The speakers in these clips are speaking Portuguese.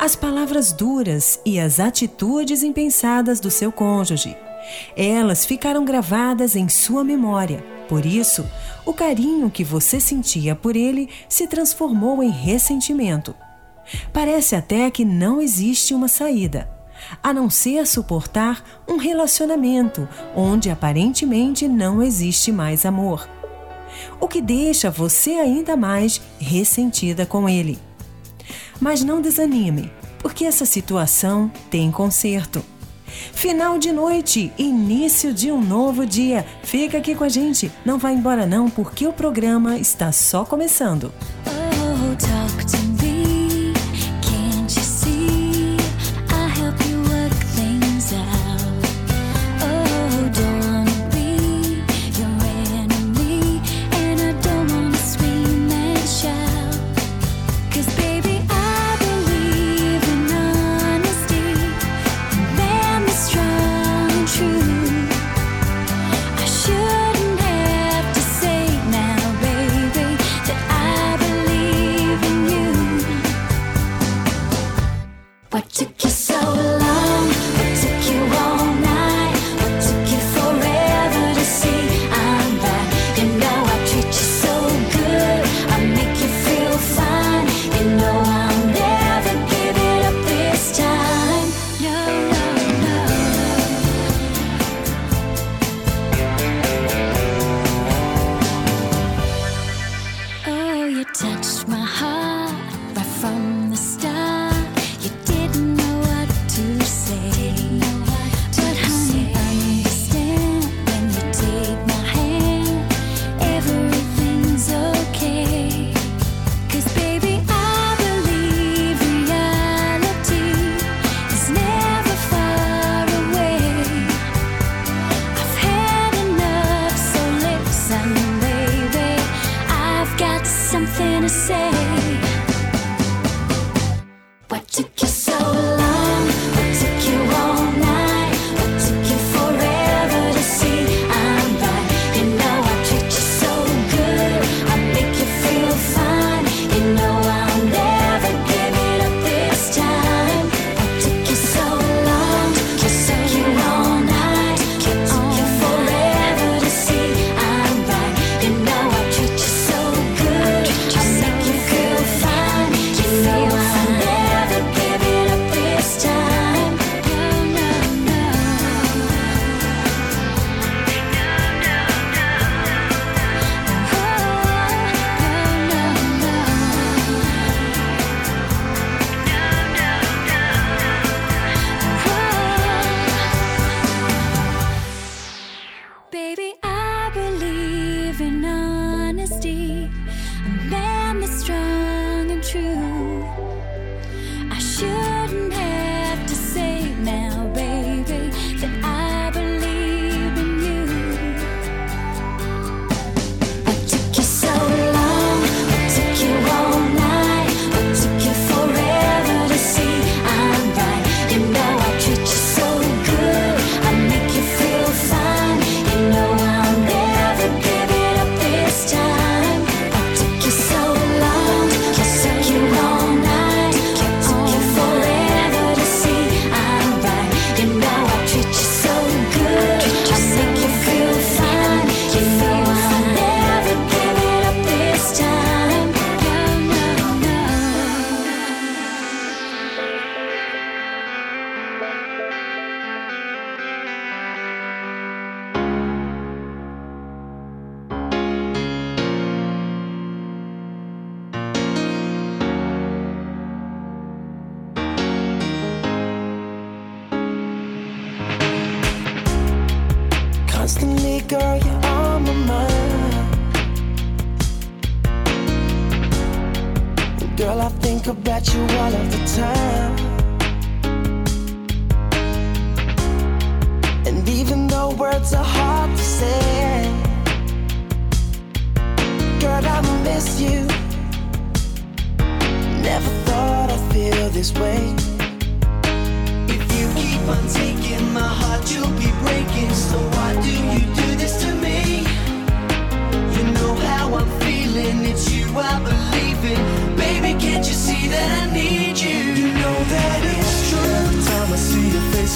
as palavras duras e as atitudes impensadas do seu cônjuge. Elas ficaram gravadas em sua memória. Por isso, o carinho que você sentia por ele se transformou em ressentimento. Parece até que não existe uma saída, a não ser suportar um relacionamento onde aparentemente não existe mais amor. O que deixa você ainda mais ressentida com ele. Mas não desanime, porque essa situação tem conserto. Final de noite, início de um novo dia. Fica aqui com a gente, não vai embora não, porque o programa está só começando. Oh,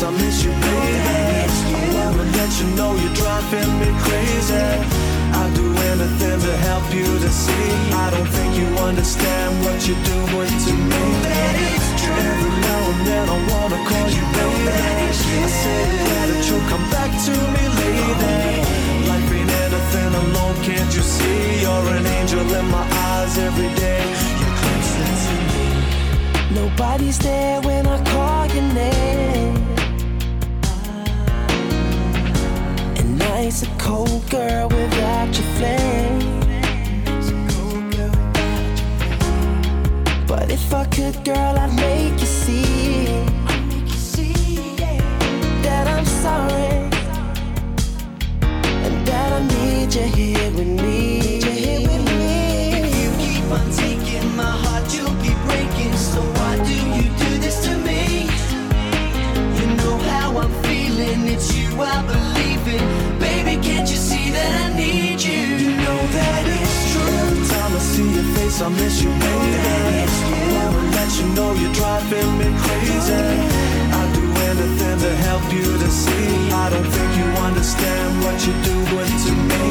I miss you, baby. I wanna let you know you're driving me crazy. I'd do anything to help you to see. I don't think you understand what you're doing to me. That is true. Every now and then I wanna call you baby. I say that you'll come back to me, lady. Life ain't anything alone, can't you see? You're an angel in my eyes every day. You're closer to me. Nobody's there when I call your name. Night's a cold girl without your flame. But if I could, girl, I'd make you see that I'm sorry and that I need you here with me. If you keep on taking my heart, you'll breaking. So why do you do this to me? You know how I'm feeling. It's you I believe in. Face, I miss you, baby. I wanna let you know you're driving me crazy. I'd do anything to help you to see. I don't think you understand what you're doing to me.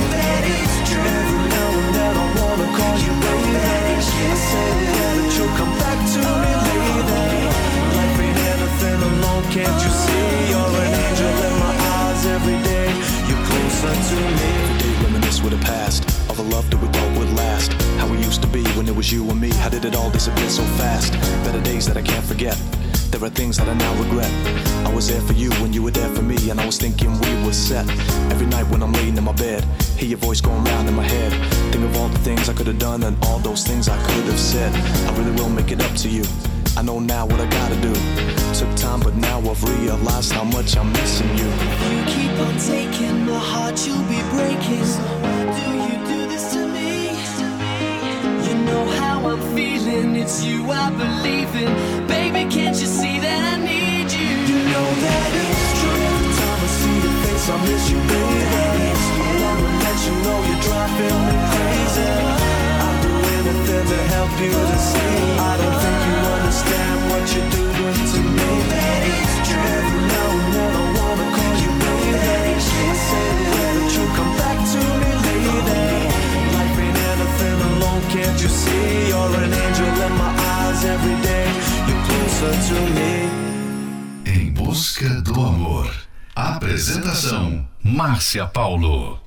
Every now and then I wanna call you baby. I say that you'll come back to me later. Life ain't anything alone, can't you see? You're an angel in my eyes every day. You're closer to me. Reminisce with the past. All the love that we thought would last. How we used to be when it was you and me. How did it all disappear so fast? Better days that I can't forget. There are things that I now regret. I was there for you when you were there for me, and I was thinking we were set. Every night when I'm laying in my bed, hear your voice going round in my head. Think of all the things I could have done and all those things I could have said. I really will make it up to you. I know now what I gotta do. Took time, but now I've realized how much I'm missing you. You keep on taking my heart, you'll be breaking. I'm feeling, it's you I believe in. Baby, can't you see that I need you? You know that it's true. Every time I see your face, I miss you, baby. I wanna let you know you're driving me crazy. I'll do anything to help you to see. I don't think you understand what you're doing to me. Every now and then I wanna call you baby. I say can't you see? You're an angel in my eyes every day. You're closer to me. Em busca do amor. Apresentação: Márcia Paulo.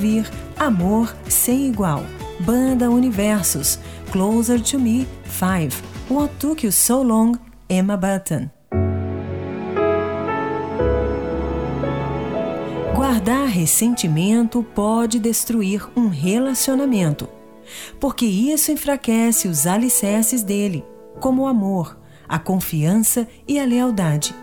Ouvir Amor Sem Igual, Banda Universos, Closer to Me 5, What Took You So Long, Emma Button. Guardar ressentimento pode destruir um relacionamento, porque isso enfraquece os alicerces dele, como o amor, a confiança e a lealdade.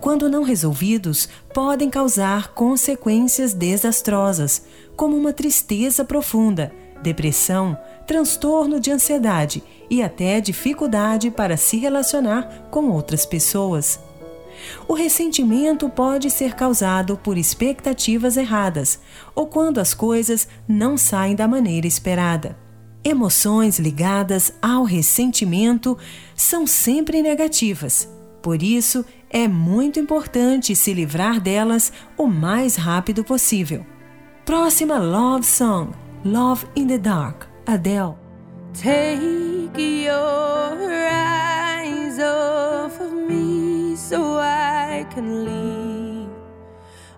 Quando não resolvidos, podem causar consequências desastrosas, como uma tristeza profunda, depressão, transtorno de ansiedade e até dificuldade para se relacionar com outras pessoas. O ressentimento pode ser causado por expectativas erradas ou quando as coisas não saem da maneira esperada. Emoções ligadas ao ressentimento são sempre negativas. Por isso, é muito importante se livrar delas o mais rápido possível. Próxima Love Song: Love in the Dark, Adele. Take your eyes off of me so I can leave.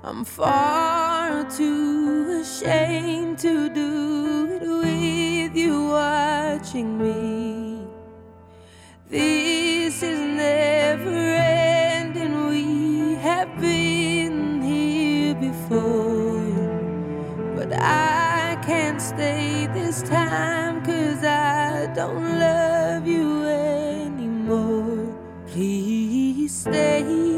I'm far too ashamed to do it with you watching me. This time cause I don't love you anymore. Please stay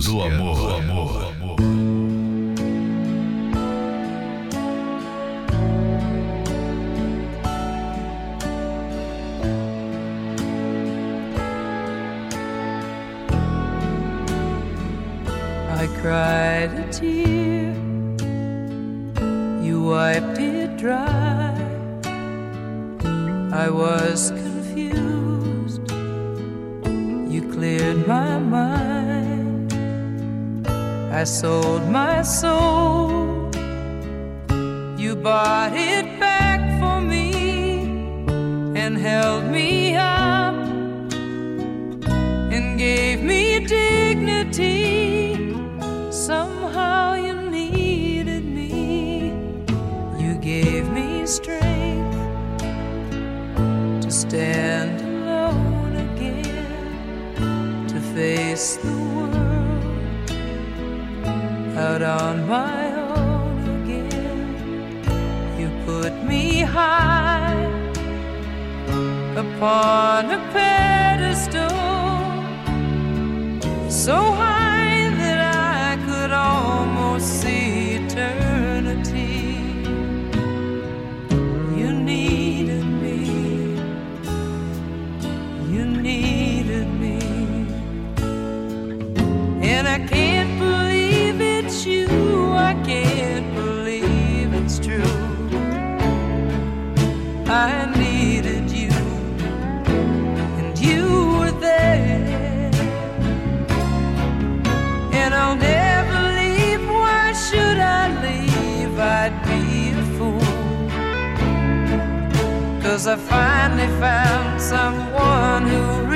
Do amor. Do amor. I cried a tear. I can't believe it's you. I can't believe it's true. I needed you, and you were there. And I'll never leave. Why should I leave? I'd be a. Cause I finally found someone who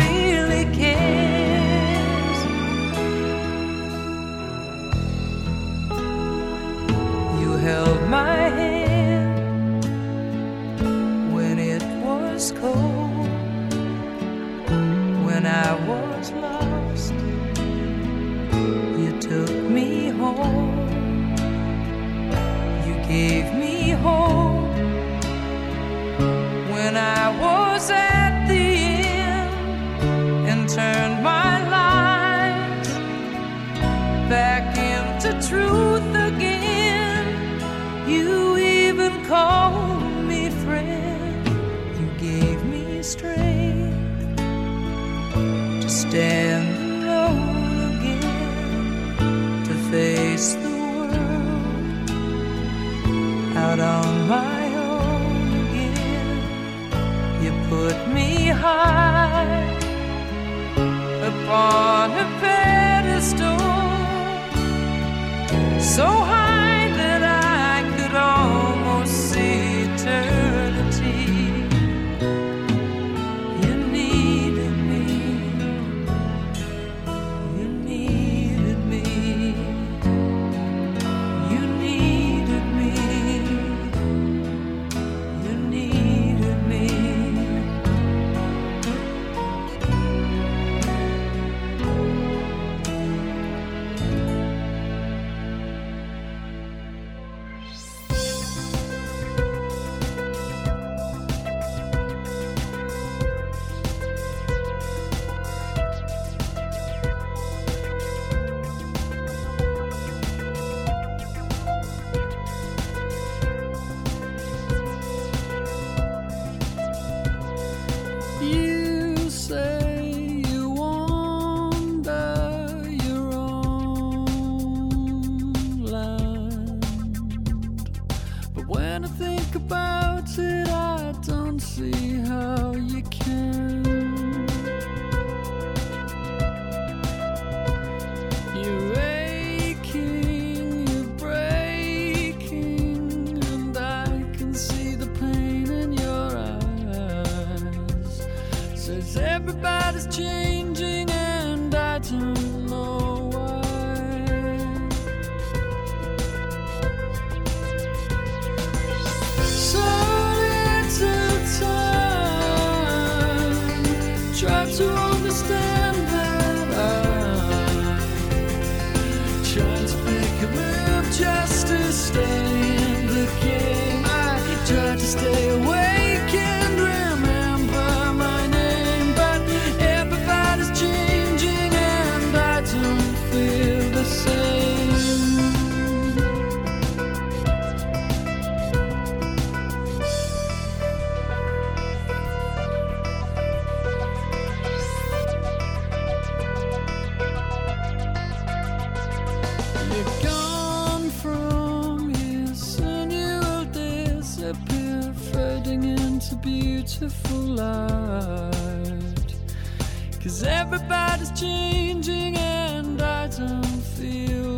high upon a pedestal. So high beautiful light. Cause everybody's changing and I don't feel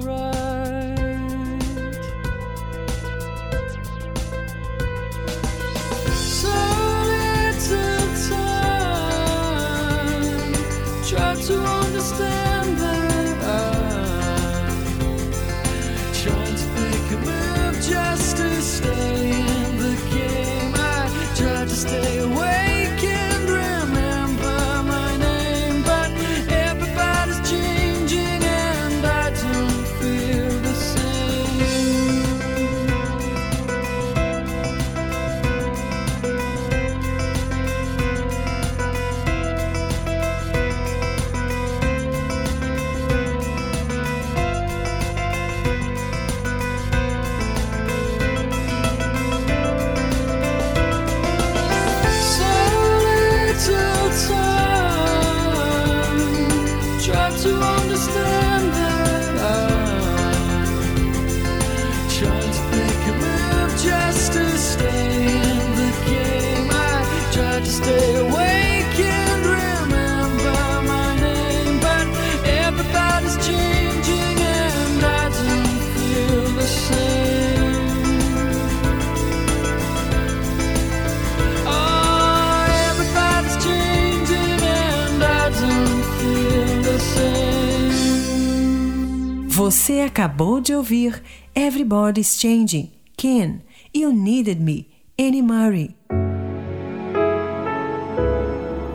Você acabou de ouvir Everybody's Changing, Ken, You Needed Me, Annie Murray.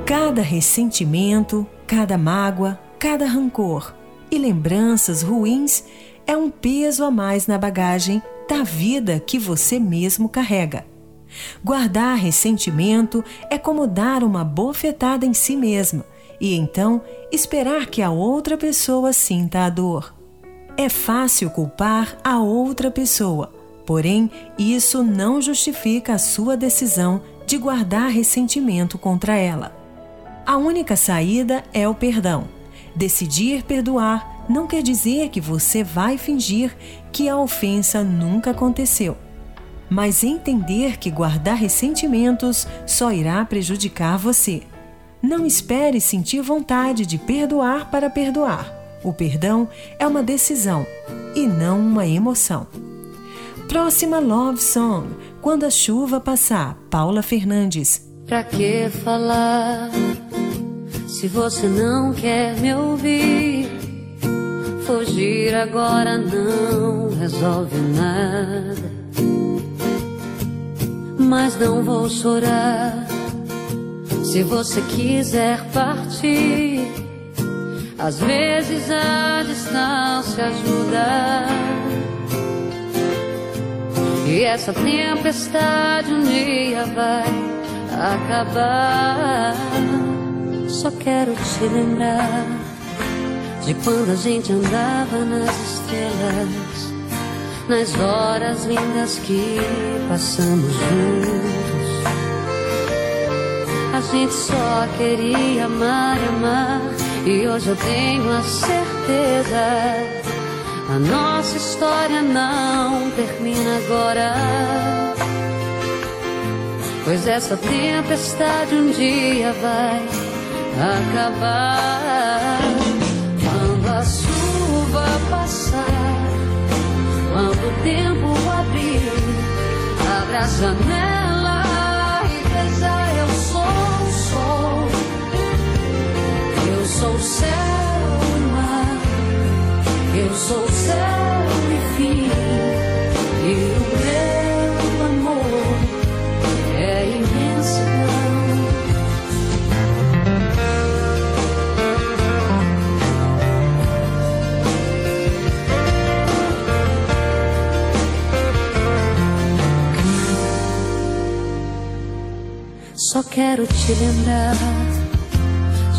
Cada ressentimento, cada mágoa, cada rancor e lembranças ruins é um peso a mais na bagagem da vida que você mesmo carrega. Guardar ressentimento é como dar uma bofetada em si mesma e então esperar que a outra pessoa sinta a dor. É fácil culpar a outra pessoa, porém, isso não justifica a sua decisão de guardar ressentimento contra ela. A única saída é o perdão. Decidir perdoar não quer dizer que você vai fingir que a ofensa nunca aconteceu. Mas entender que guardar ressentimentos só irá prejudicar você. Não espere sentir vontade de perdoar para perdoar. O perdão é uma decisão e não uma emoção. Próxima Love Song, Quando a Chuva Passar, Paula Fernandes. Pra que falar se você não quer me ouvir? Fugir agora não resolve nada. Mas não vou chorar se você quiser partir. Às vezes a distância ajuda. E essa tempestade um dia vai acabar. Só quero te lembrar de quando a gente andava nas estrelas, nas horas lindas que passamos juntos. A gente só queria amar e amar, e hoje eu tenho a certeza. A nossa história não termina agora. Pois essa tempestade um dia vai acabar. Quando a chuva passar, quando o tempo abrir, abra a janela sou céu e mar. Eu sou céu e fim. E o meu amor é imensidão. Só quero te lembrar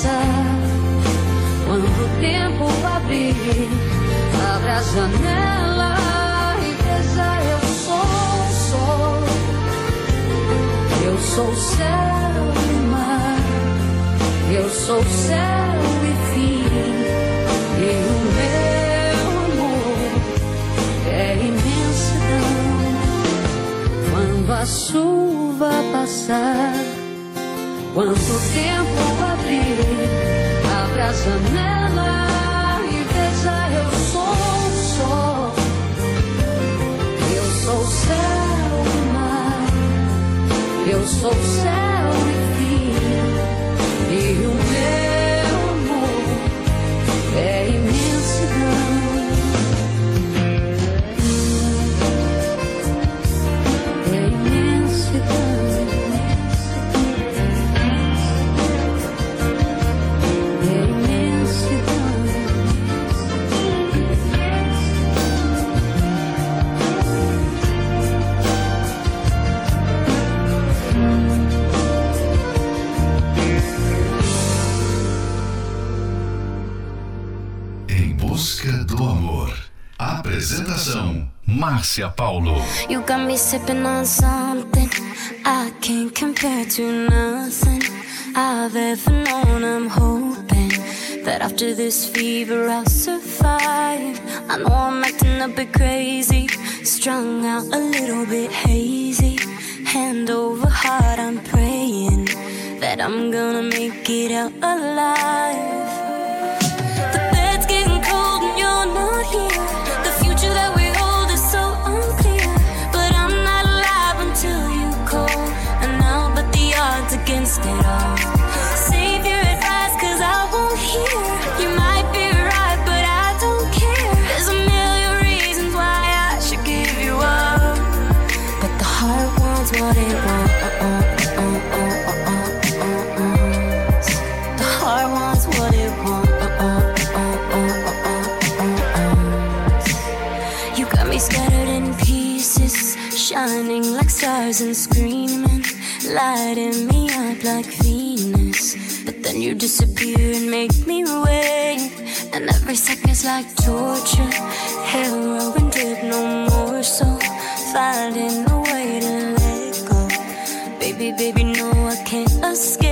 pensar. Quando o tempo abrir, abra a janela e veja: eu sou sol, eu sou céu e mar, eu sou céu e fim. Márcia Paulo. You got me sipping on something I can't compare to nothing I've ever known. I'm hoping that after this fever I'll survive. I know I'm acting a bit crazy, strung out a little bit hazy. Hand over heart, I'm praying that I'm gonna make it out alive. The heart wants what it wants. You got me scattered in pieces, shining like stars and screaming, lighting me up like Venus. But then you disappear and make me wait. And every second's like torture. Hell won't did no more, so finding baby, no, I can't escape.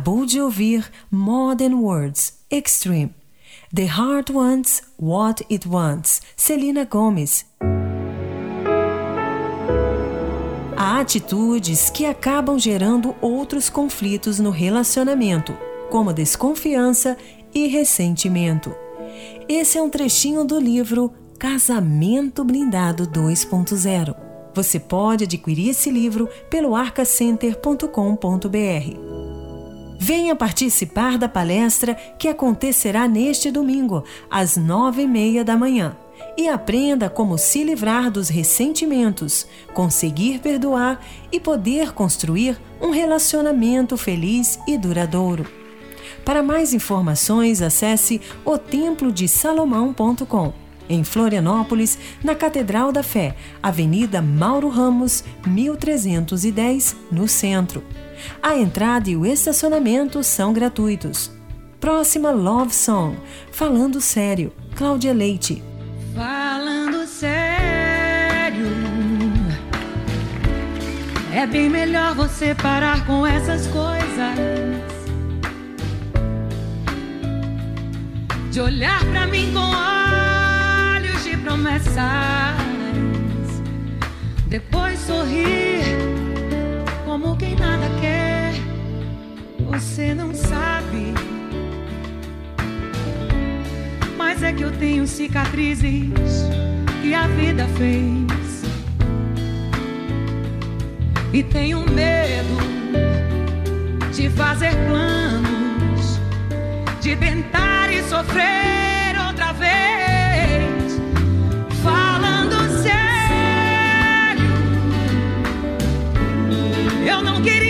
acabou de ouvir More Than Words, Extreme. The Heart Wants What It Wants, Celina Gomes. Há atitudes que acabam gerando outros conflitos no relacionamento, como desconfiança e ressentimento. Esse é um trechinho do livro Casamento Blindado 2.0. Você pode adquirir esse livro pelo arcacenter.com.br. Venha participar da palestra que acontecerá neste domingo, às nove e meia da manhã, e aprenda como se livrar dos ressentimentos, conseguir perdoar e poder construir um relacionamento feliz e duradouro. Para mais informações, acesse otemplodesalomão.com. Em Florianópolis, na Catedral da Fé, Avenida Mauro Ramos, 1310, no centro a entrada e o estacionamento são gratuitos. Próxima Love Song, Falando Sério, Cláudia Leite. Falando sério, é bem melhor você parar com essas coisas. de olhar para mim com olhos de promessas, depois sorrir Você não sabe, mas é que eu tenho cicatrizes que a vida fez. E tenho medo de fazer planos, de tentar e sofrer outra vez. Falando sério, eu não queria.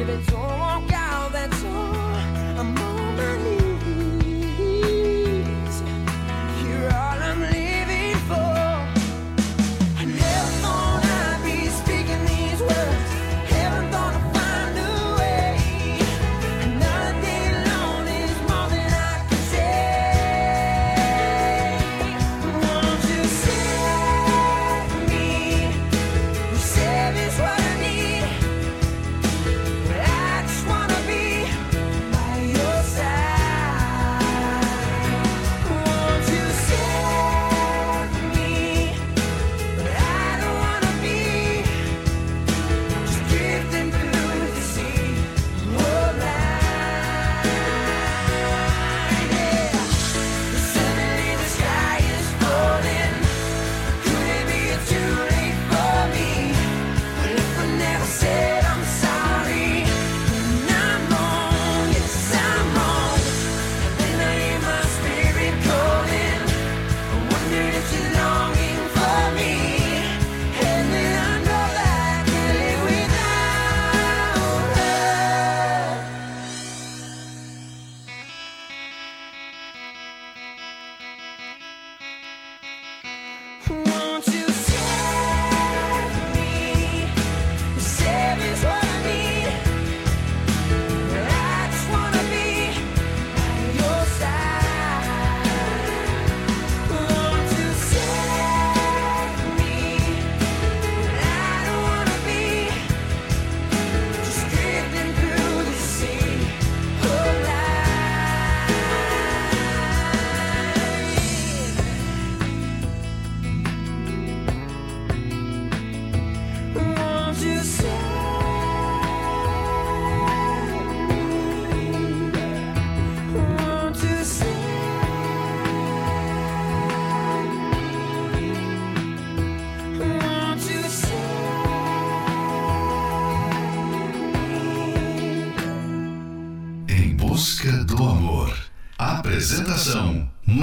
Baby, don't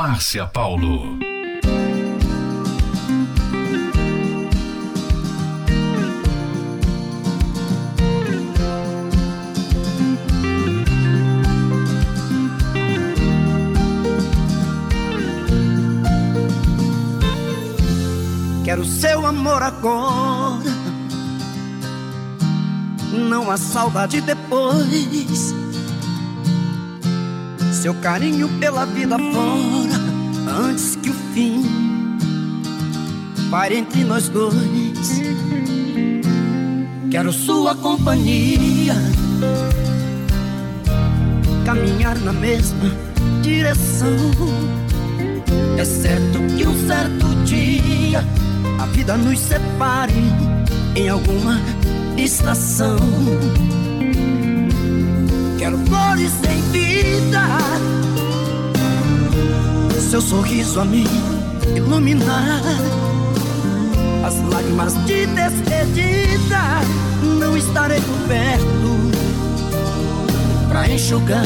Márcia Paulo. Quero seu amor agora. Não há saudade depois. Seu carinho pela vida fora. Antes que o fim pare entre nós dois. Quero sua companhia. Caminhar na mesma direção. É certo que um certo dia a vida nos separe em alguma estação. Quero flores em vida, seu sorriso a me iluminar. As lágrimas de despedida não estarei por perto pra enxugar.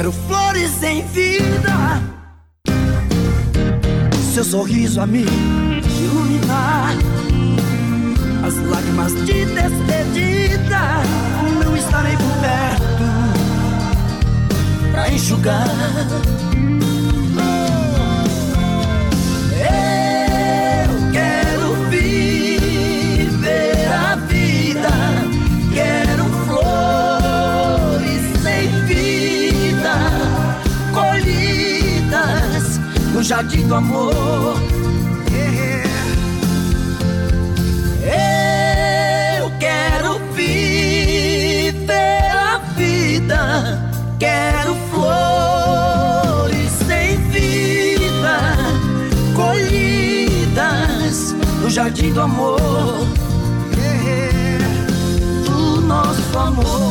Quero flores em vida, seu sorriso a me iluminar. As lágrimas de despedida não estarei por perto pra enxugar. Do amor. Yeah. Eu quero viver a vida, quero flores sem vida, colhidas no jardim do amor. Yeah. Do nosso amor.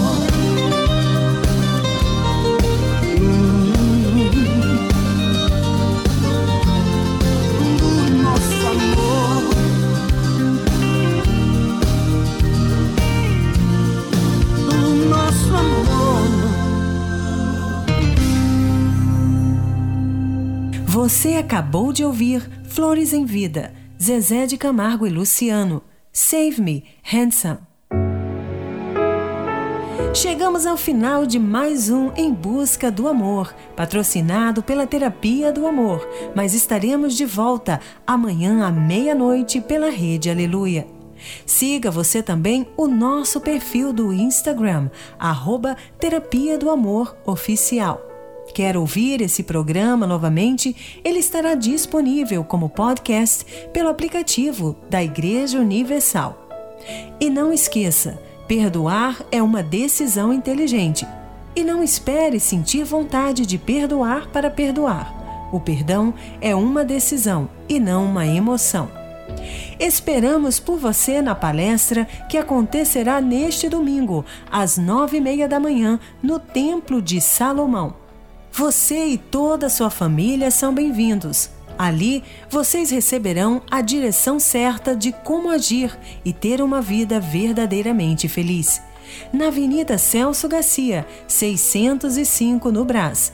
Acabou de ouvir Flores em Vida, Zezé de Camargo e Luciano. Save Me, Handsome. Chegamos ao final de mais um Em Busca do Amor, patrocinado pela Terapia do Amor, mas estaremos de volta amanhã à meia-noite pela Rede Aleluia. Siga você também o nosso perfil do Instagram, arroba Terapia do Amor Oficial. Quer ouvir esse programa novamente? Ele estará disponível como podcast pelo aplicativo da Igreja Universal. E não esqueça, perdoar é uma decisão inteligente. E não espere sentir vontade de perdoar para perdoar. O perdão é uma decisão e não uma emoção. Esperamos por você na palestra que acontecerá neste domingo, às nove e meia da manhã, no Templo de Salomão. Você e toda a sua família são bem-vindos. Ali, vocês receberão a direção certa de como agir e ter uma vida verdadeiramente feliz. Na Avenida Celso Garcia, 605 no Brás.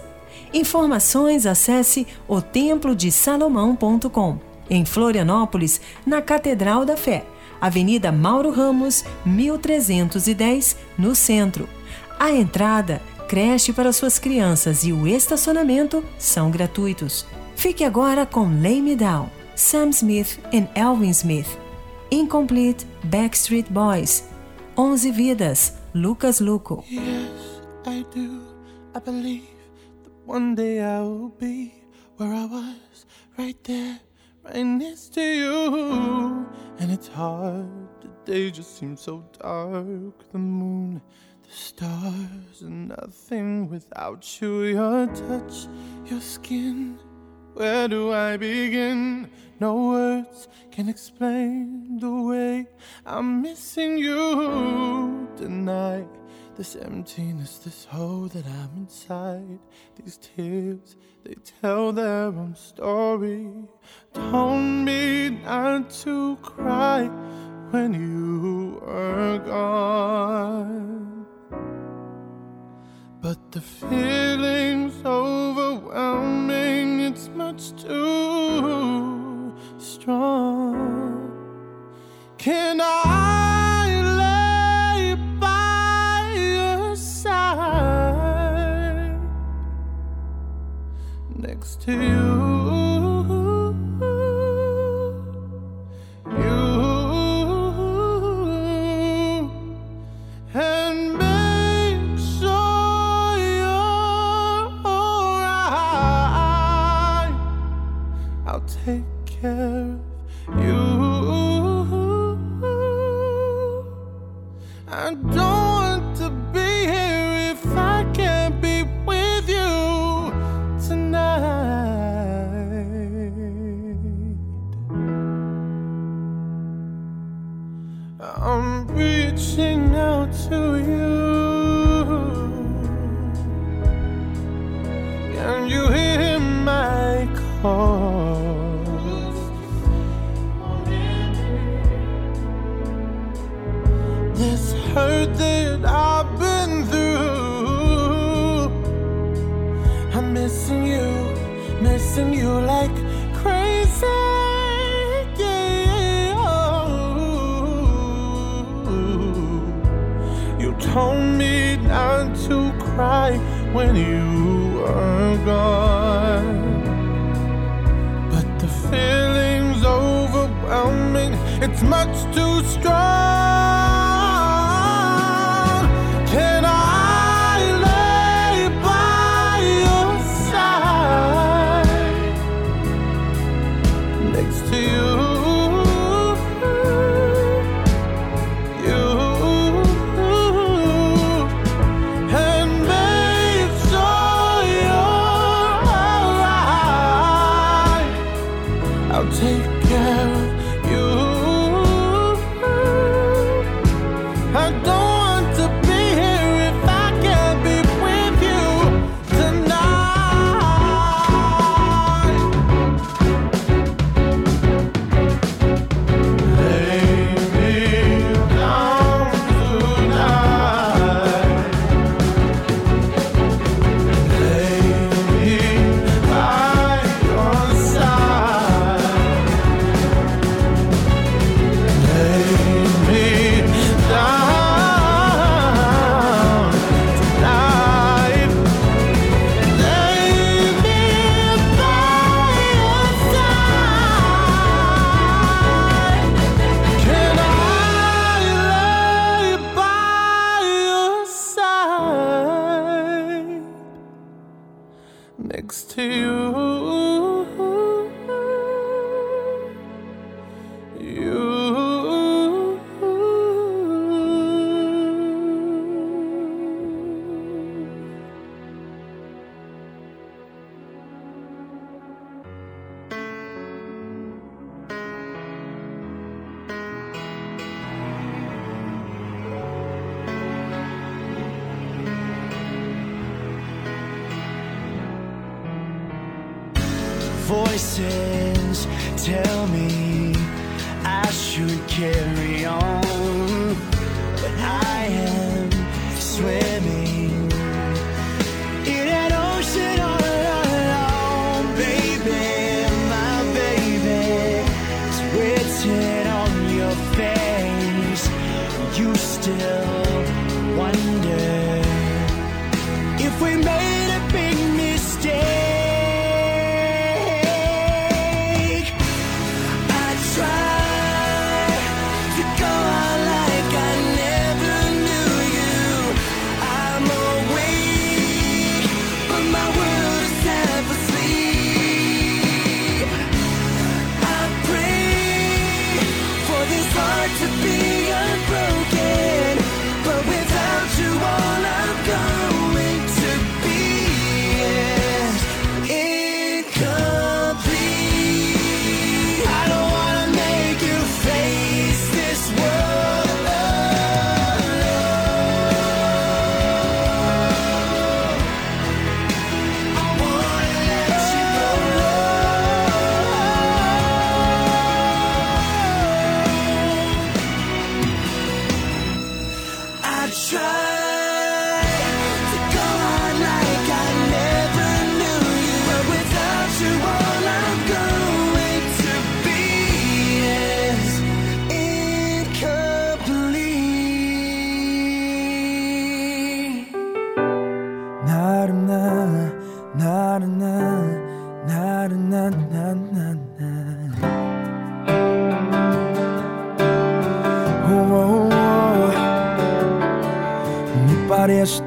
Informações acesse otemplodesalomão.com. Em Florianópolis, na Catedral da Fé, Avenida Mauro Ramos, 1310, no centro. A entrada, creche para suas crianças e o estacionamento são gratuitos. Fique agora com Lay Me Down, Sam Smith e Elvin Smith. Incomplete Backstreet Boys. 11 Vidas, Lucas Luco. Yes, I do. I believe that one day I will be where I was, right there, right next to you. And it's hard, the day just seems so dark. The moon, stars, and nothing without you. Your touch, your skin. Where do I begin? No words can explain the way I'm missing you tonight. This emptiness, this hole that I'm inside. These tears, they tell their own story. Told me not to cry when you were gone. But the feeling's overwhelming, it's much too strong. Can I lay by your side next to you? This hurt that I've been through. I'm missing you, missing you like crazy. Yeah. You told me not to cry when you it's much too strong. To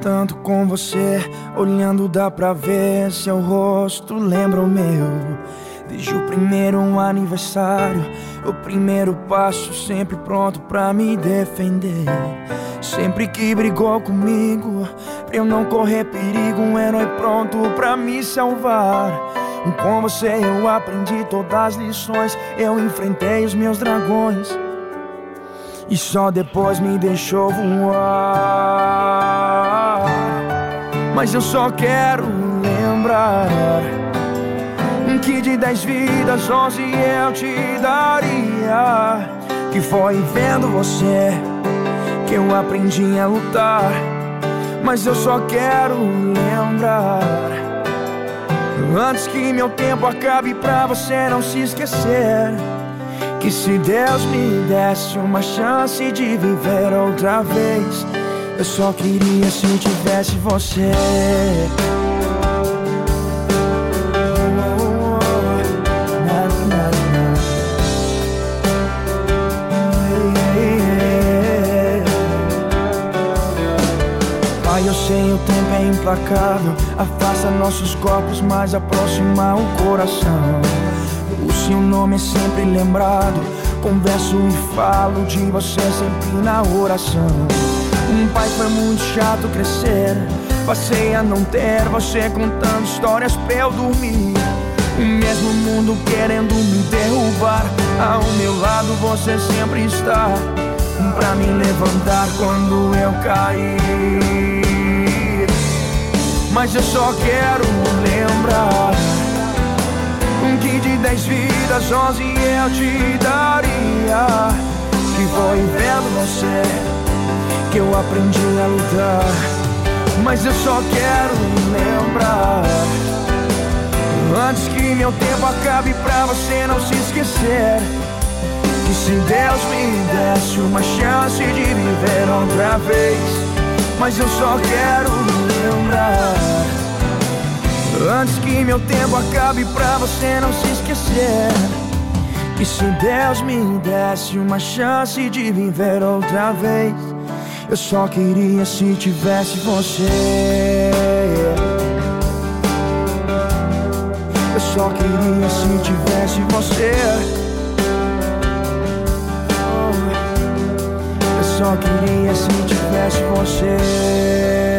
tanto com você. Olhando dá pra ver seu rosto lembra o meu. Desde o primeiro aniversário, o primeiro passo, sempre pronto pra me defender. Sempre que brigou comigo, pra eu não correr perigo, um herói pronto pra me salvar. Com você eu aprendi todas as lições, eu enfrentei os meus dragões. E só depois me deixou voar. Mas eu só quero lembrar que de dez vidas, onze eu te daria. Que foi vendo você que eu aprendi a lutar. Mas eu só quero lembrar. Antes que meu tempo acabe pra você não se esquecer. Que se Deus me desse uma chance de viver outra vez, eu só queria se tivesse você. Eu sei o tempo é implacável. Afasta nossos corpos, mas aproxima o coração. O seu nome é sempre lembrado. Converso e falo de você sempre na oração Um pai foi muito chato crescer. Passei a não ter você contando histórias pra eu dormir. O mesmo mundo querendo me derrubar Ao meu lado você sempre está. Pra me levantar quando eu cair. Mas eu só quero lembrar Que de dez vidas, onze eu te daria. Que foi vendo você Que eu aprendi a lutar Mas eu só quero lembrar. Antes que meu tempo acabe pra você não se esquecer Que se Deus me desse uma chance de viver outra vez Mas eu só quero lembrar. Antes que meu tempo acabe pra você não se esquecer Que se Deus me desse uma chance de viver outra vez Eu só queria se tivesse você só queria se tivesse você. Oh, eu só queria se tivesse você.